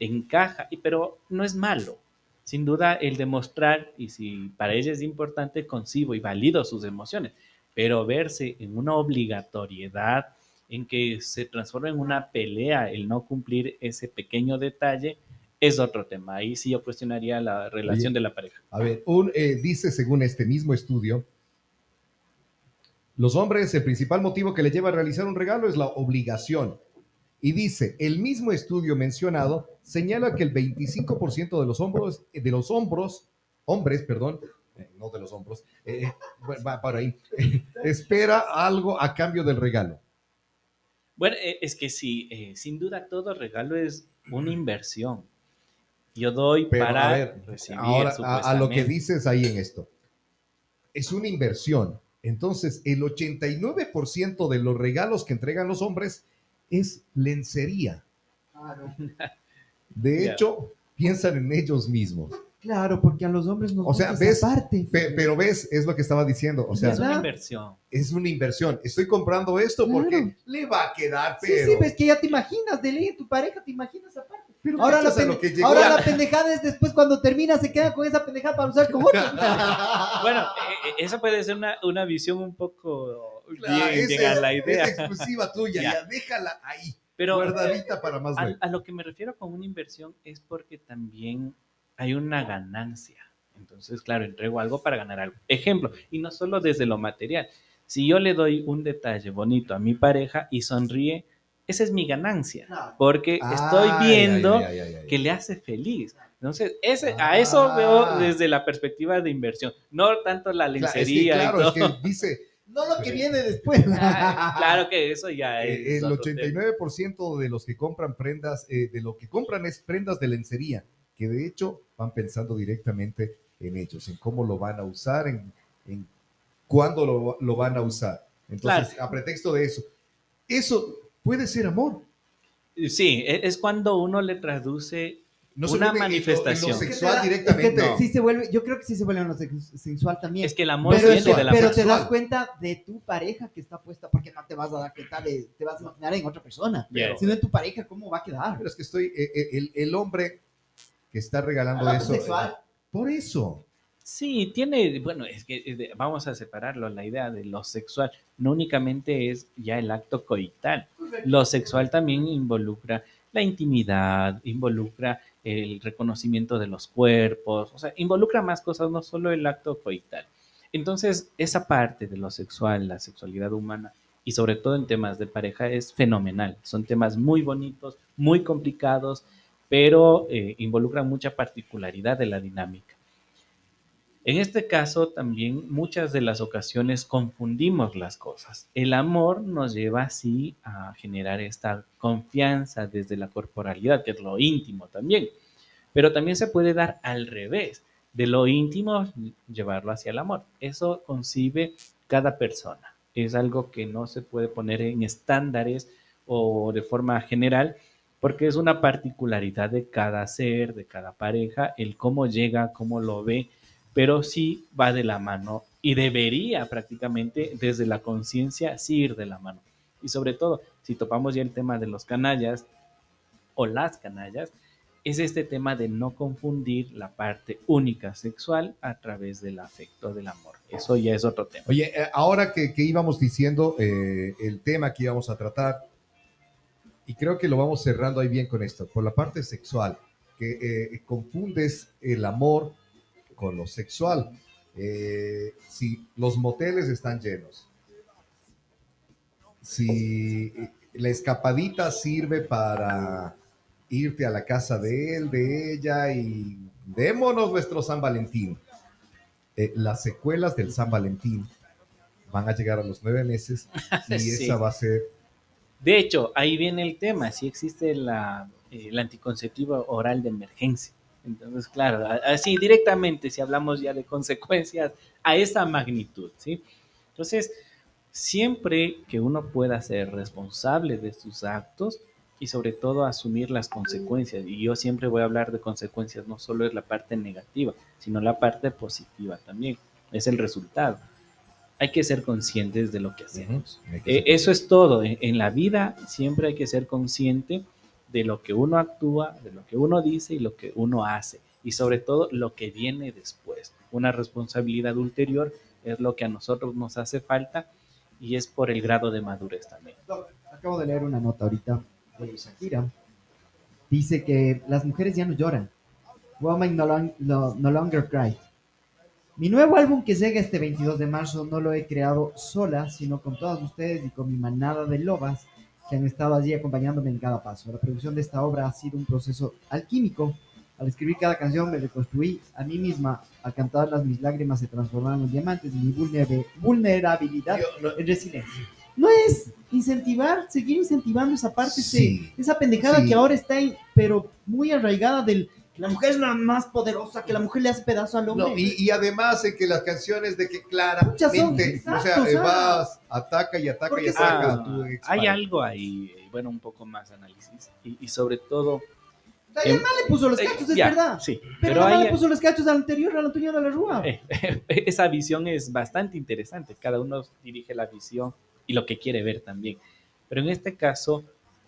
encaja, y- pero no es malo. Sin duda el demostrar, y si para ella es importante, concibo y valido sus emociones, pero verse en una obligatoriedad, en que se transforma en una pelea el no cumplir ese pequeño detalle, es otro tema. Ahí sí yo cuestionaría la relación Oye. de la pareja. A ver, un, eh, dice según este mismo estudio, los hombres, el principal motivo que les lleva a realizar un regalo es la obligación. Y dice, el mismo estudio mencionado señala que el 25% de los hombros, de los hombros, hombres, perdón, eh, no de los hombros, eh, va para ahí, espera algo a cambio del regalo. Bueno, eh, es que sí, sin duda todo regalo es una inversión. Yo doy Pero para a ver, recibir, ahora a, a lo que dices ahí en esto. Es una inversión. Entonces, el 89% de los regalos que entregan los hombres es lencería. Claro. De Ya. hecho, piensan en ellos mismos. Claro, porque a los hombres nos O sea, gusta ¿ves? esa parte. Pe- pero ves, es lo que estaba diciendo. O sea, es una inversión. es una inversión. Estoy comprando esto Claro. porque le va a quedar, Sí, pero. sí, ves que ya te imaginas de ley tu pareja, te imaginas aparte. Pero Ahora, la, pende- lo que ahora la pendejada es después cuando termina se queda con esa pendejada para usar con otro. Bueno, eh, eh, eso puede ser una, una visión un poco Claro, bien, esa bien a es, la idea. es exclusiva tuya, Ya. ya. déjala ahí, Pero guardadita para más a, a lo que me refiero con una inversión es porque también hay una ganancia. Entonces, claro, entrego algo para ganar algo. Ejemplo, y no solo desde lo material. Si yo le doy un detalle bonito a mi pareja y sonríe, esa es mi ganancia. Porque estoy Ay, viendo ay, ay, ay, ay. que le hace feliz. Entonces, ese, a eso Ah. veo desde la perspectiva de inversión, no tanto la Cla- es que, lencería claro, y todo. es que dice No lo que viene después. Ah, claro que eso ya es. eh, el otro tema. 89% de los que compran prendas, eh, de lo que compran es prendas de lencería, que de hecho van pensando directamente en ellos, en cómo lo van a usar, en, en cuándo lo, lo van a usar. Entonces, a pretexto de eso, eso puede ser amor. Sí, e- es cuando uno le traduce No Una vuelve en lo- en lo manifestación. sexual Es que directamente. te- No. sí se vuelve, yo creo que sí se vuelve uno sex- sensual también. Es que el amor pero viene eso- de la pero te das cuenta de tu pareja que está puesta, porque no te vas a dar cuenta de, te vas a imaginar en otra persona, Yes. sino en tu pareja, ¿cómo va a quedar? Pero es que estoy, eh, eh, el, el hombre que está regalando eso. sexual. Por eso. Sí, tiene, bueno, es que de- vamos a separarlo, la idea de lo sexual no únicamente es ya el acto coital, lo sexual también involucra la intimidad, involucra el reconocimiento de los cuerpos, o sea, involucra más cosas, no solo el acto coital. Entonces, esa parte de lo sexual, la sexualidad humana, y sobre todo en temas de pareja, es fenomenal. Son temas muy bonitos, muy complicados, pero eh, involucran mucha particularidad de la dinámica. En este caso, también muchas de las ocasiones confundimos las cosas. El amor nos lleva así a generar esta confianza desde la corporalidad, que es lo íntimo también. Pero también se puede dar al revés. de lo íntimo llevarlo hacia el amor. Eso concibe cada persona. Es algo que no se puede poner en estándares o de forma general, porque es una particularidad de cada ser, de cada pareja, el cómo llega, cómo lo ve, pero sí va de la mano y debería prácticamente desde la conciencia sí ir de la mano. Y sobre todo, si topamos ya el tema de los canallas o las canallas, es este tema de no confundir la parte única sexual a través del afecto del amor. Eso ya es otro tema. Oye, eh, ahora que, que íbamos diciendo eh, el tema que íbamos a tratar, y creo que lo vamos cerrando ahí bien con esto, por la parte sexual, que eh, confundes el amor con lo sexual. Eh, si los moteles están llenos, si la escapadita sirve para irte a la casa de él, de ella y démonos nuestro San Valentín. Eh, las secuelas del San Valentín van a llegar a los nueve meses y Sí. esa va a ser De hecho, ahí viene el tema, si existe la, eh, el anticonceptivo oral de emergencia. Entonces, claro, así directamente, si hablamos ya de consecuencias a esa magnitud, ¿sí? Entonces, siempre que uno pueda ser responsable de sus actos y sobre todo asumir las consecuencias, y yo siempre voy a hablar de consecuencias, no solo es la parte negativa, sino la parte positiva también, es el resultado. Hay que ser conscientes de lo que hacemos. Eh, eso es todo. En, en la vida siempre hay que ser consciente de lo que uno actúa, de lo que uno dice y lo que uno hace. Y sobre todo lo que viene después. Una responsabilidad ulterior es lo que a nosotros nos hace falta y es por el grado de madurez también. Acabo de leer una nota ahorita de Shakira. Dice que las mujeres ya no lloran. Women no, long- no- no longer cry. Mi nuevo álbum que llega este 22 de marzo no lo he creado sola, sino con todas ustedes y con mi manada de lobas que han estado allí acompañándome en cada paso. La producción de esta obra ha sido un proceso alquímico. Al escribir cada canción me reconstruí a mí misma. Al cantarlas mis lágrimas se transformaron en diamantes y mi vulnera- vulnerabilidad en resiliencia. No es incentivar, seguir incentivando esa parte, ese- Sí. esa pendejada Sí. que ahora está, en- pero muy arraigada del la mujer es la más poderosa, que la mujer le hace pedazo al hombre. No, y, y además de que las canciones de que Muchas son, claramente, exacto, o sea, sea, vas, ataca y ataca porque y ataca Ah, a tu ex hay algo ahí, eh, bueno, un poco más análisis y, y sobre todo... O sea, y el mal le puso los eh, cachos, es ya, verdad. Sí, Pero, pero, hay, le puso los cachos al anterior, al Antonio de la Rúa. Eh, esa visión es bastante interesante. Cada uno dirige la visión y lo que quiere ver también. Pero en este caso,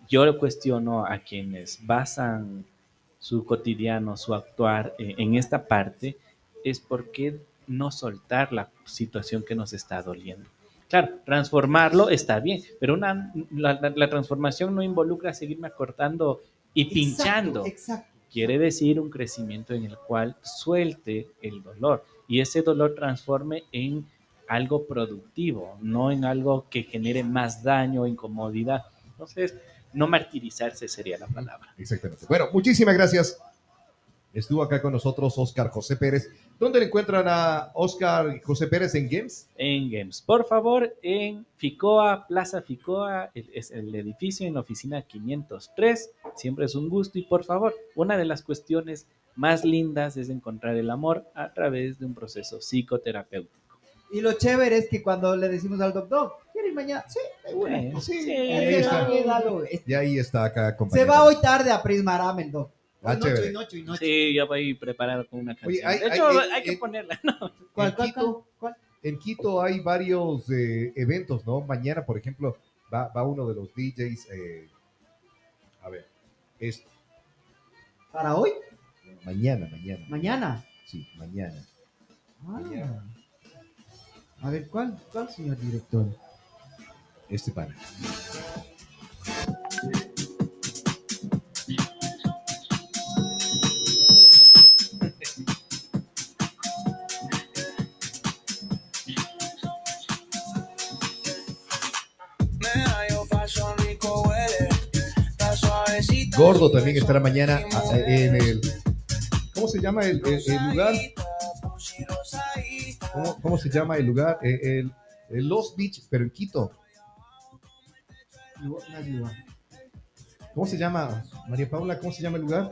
yo cuestiono a quienes basan su cotidiano, su actuar eh, en esta parte, es por qué no soltar la situación que nos está doliendo. Claro, transformarlo está bien, pero una, la, la- la transformación no involucra seguirme acortando y pinchando Exacto. quiere decir un crecimiento en el cual suelte el dolor y ese dolor transforme en algo productivo, no en algo que genere más daño o incomodidad. Entonces, no martirizarse sería la palabra. Exactamente. Bueno, muchísimas gracias. Estuvo acá con nosotros Oscar José Pérez. ¿Dónde le encuentran a Oscar José Pérez en Games? En Games, por favor, en Ficoa, Plaza Ficoa, el- es el edificio en la oficina 503. Siempre es un gusto y por favor, una de las cuestiones más lindas es encontrar el amor a través de un proceso psicoterapéutico. Y lo chévere es que cuando le decimos al doctor, ¿quiere ir mañana? Sí. Eh, sí, sí, ahí está. Y ahí está acá Se acompañado. va hoy tarde a Prismarame el doc. Ah, noche, y noche, y noche. Sí, ya voy preparado con una canción. Oye, hay- de hecho, hay- hay, hay- que ponerla, ¿no? ¿Cuál, en cuál, Quito, cuál? en Quito hay varios eh, eventos, ¿no? Mañana, por ejemplo, va, va uno de los DJs. eh, a ver, es ¿Para hoy? mañana, mañana. Mañana. Sí, mañana. Ah. Mañana. A ver, ¿cuál, cuál, señor director? Este pana. Gordo también estará mañana ah, en el. ¿Cómo se llama el, el- el lugar? ¿Cómo, cómo se llama el lugar? Eh, El, el Lost Beach, pero en Quito. ¿Cómo se llama? María Paula, ¿cómo se llama el lugar?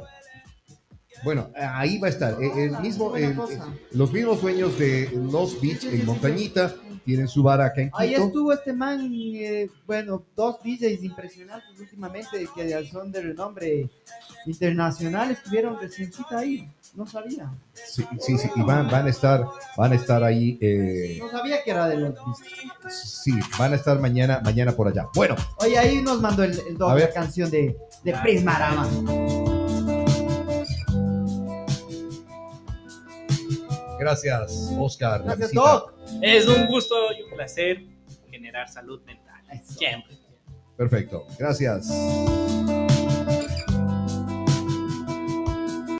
Bueno, ahí va a estar. eh, El mismo, el- cosa. los mismos dueños de Los Beach en Montañita tienen su bar acá en Ahí Quito. estuvo este man, eh, bueno, dos DJs impresionantes últimamente que son de renombre internacional, estuvieron reciencita ahí, no sabía. Sí, sí, sí, y van, van a estar, van a estar ahí, eh, No sabía que era de los Beach. sí, van a estar mañana, mañana por allá. Bueno, Oye, ahí nos mandó el, el la canción de, de Prismarama. Gracias, Oscar. Gracias. Doc. Es un gusto y un placer generar salud mental. Eso. Siempre. Perfecto, gracias.